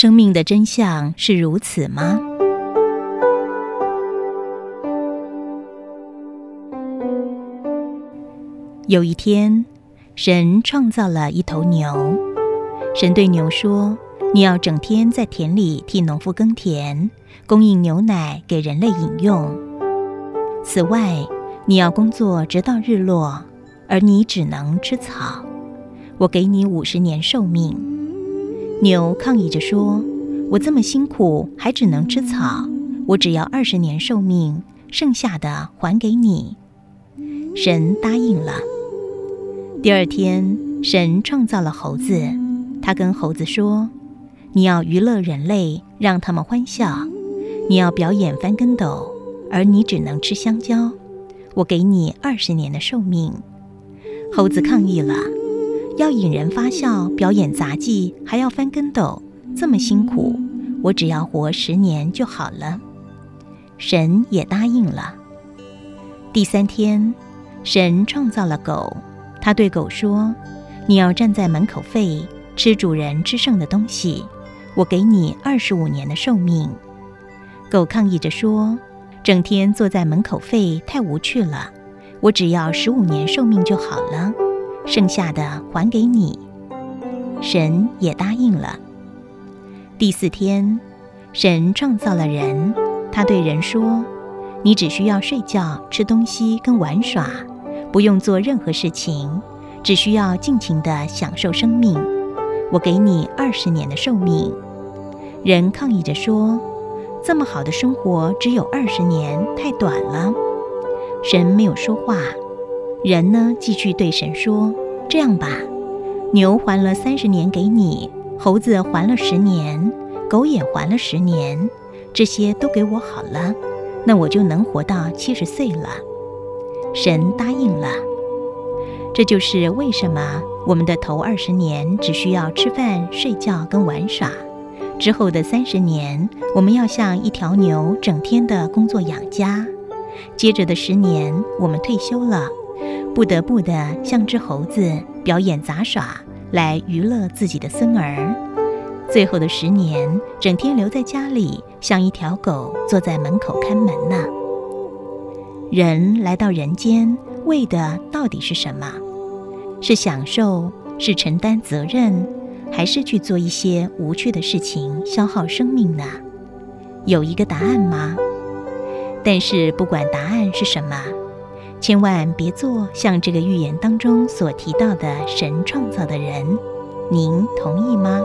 生命的真相是如此吗？有一天，神创造了一头牛。神对牛说：“你要整天在田里替农夫耕田，供应牛奶给人类饮用。此外，你要工作直到日落，而你只能吃草。我给你五十年寿命。”牛抗议着说：“我这么辛苦，还只能吃草，我只要二十年寿命，剩下的还给你。”神答应了。第二天，神创造了猴子。他跟猴子说：“你要娱乐人类，让他们欢笑。你要表演翻跟斗，而你只能吃香蕉。我给你二十年的寿命。”猴子抗议了：“要引人发笑，表演杂技，还要翻跟斗，这么辛苦，我只要活十年就好了。”神也答应了。第三天，神创造了狗。他对狗说：“你要站在门口吠，吃主人吃剩的东西。我给你二十五年的寿命。”狗抗议着说：“整天坐在门口吠太无趣了，我只要十五年寿命就好了，剩下的还给你。”神也答应了。第四天，神创造了人。他对人说：“你只需要睡觉、吃东西跟玩耍。”不用做任何事情，只需要尽情地享受生命。我给你二十年的寿命。人抗议着说：“这么好的生活只有二十年，太短了。”神没有说话。人呢，继续对神说：“这样吧，牛还了三十年给你，猴子还了十年，狗也还了十年，这些都给我好了，那我就能活到七十岁了。”神答应了，这就是为什么我们的头二十年只需要吃饭、睡觉跟玩耍，之后的三十年我们要像一条牛，整天的工作养家，接着的十年我们退休了，不得不的像只猴子表演杂耍来娱乐自己的孙儿，最后的十年整天留在家里，像一条狗坐在门口看门呢。人来到人间，为的到底是什么？是享受，是承担责任，还是去做一些无趣的事情，消耗生命呢？有一个答案吗？但是不管答案是什么，千万别做像这个预言当中所提到的神创造的人，您同意吗？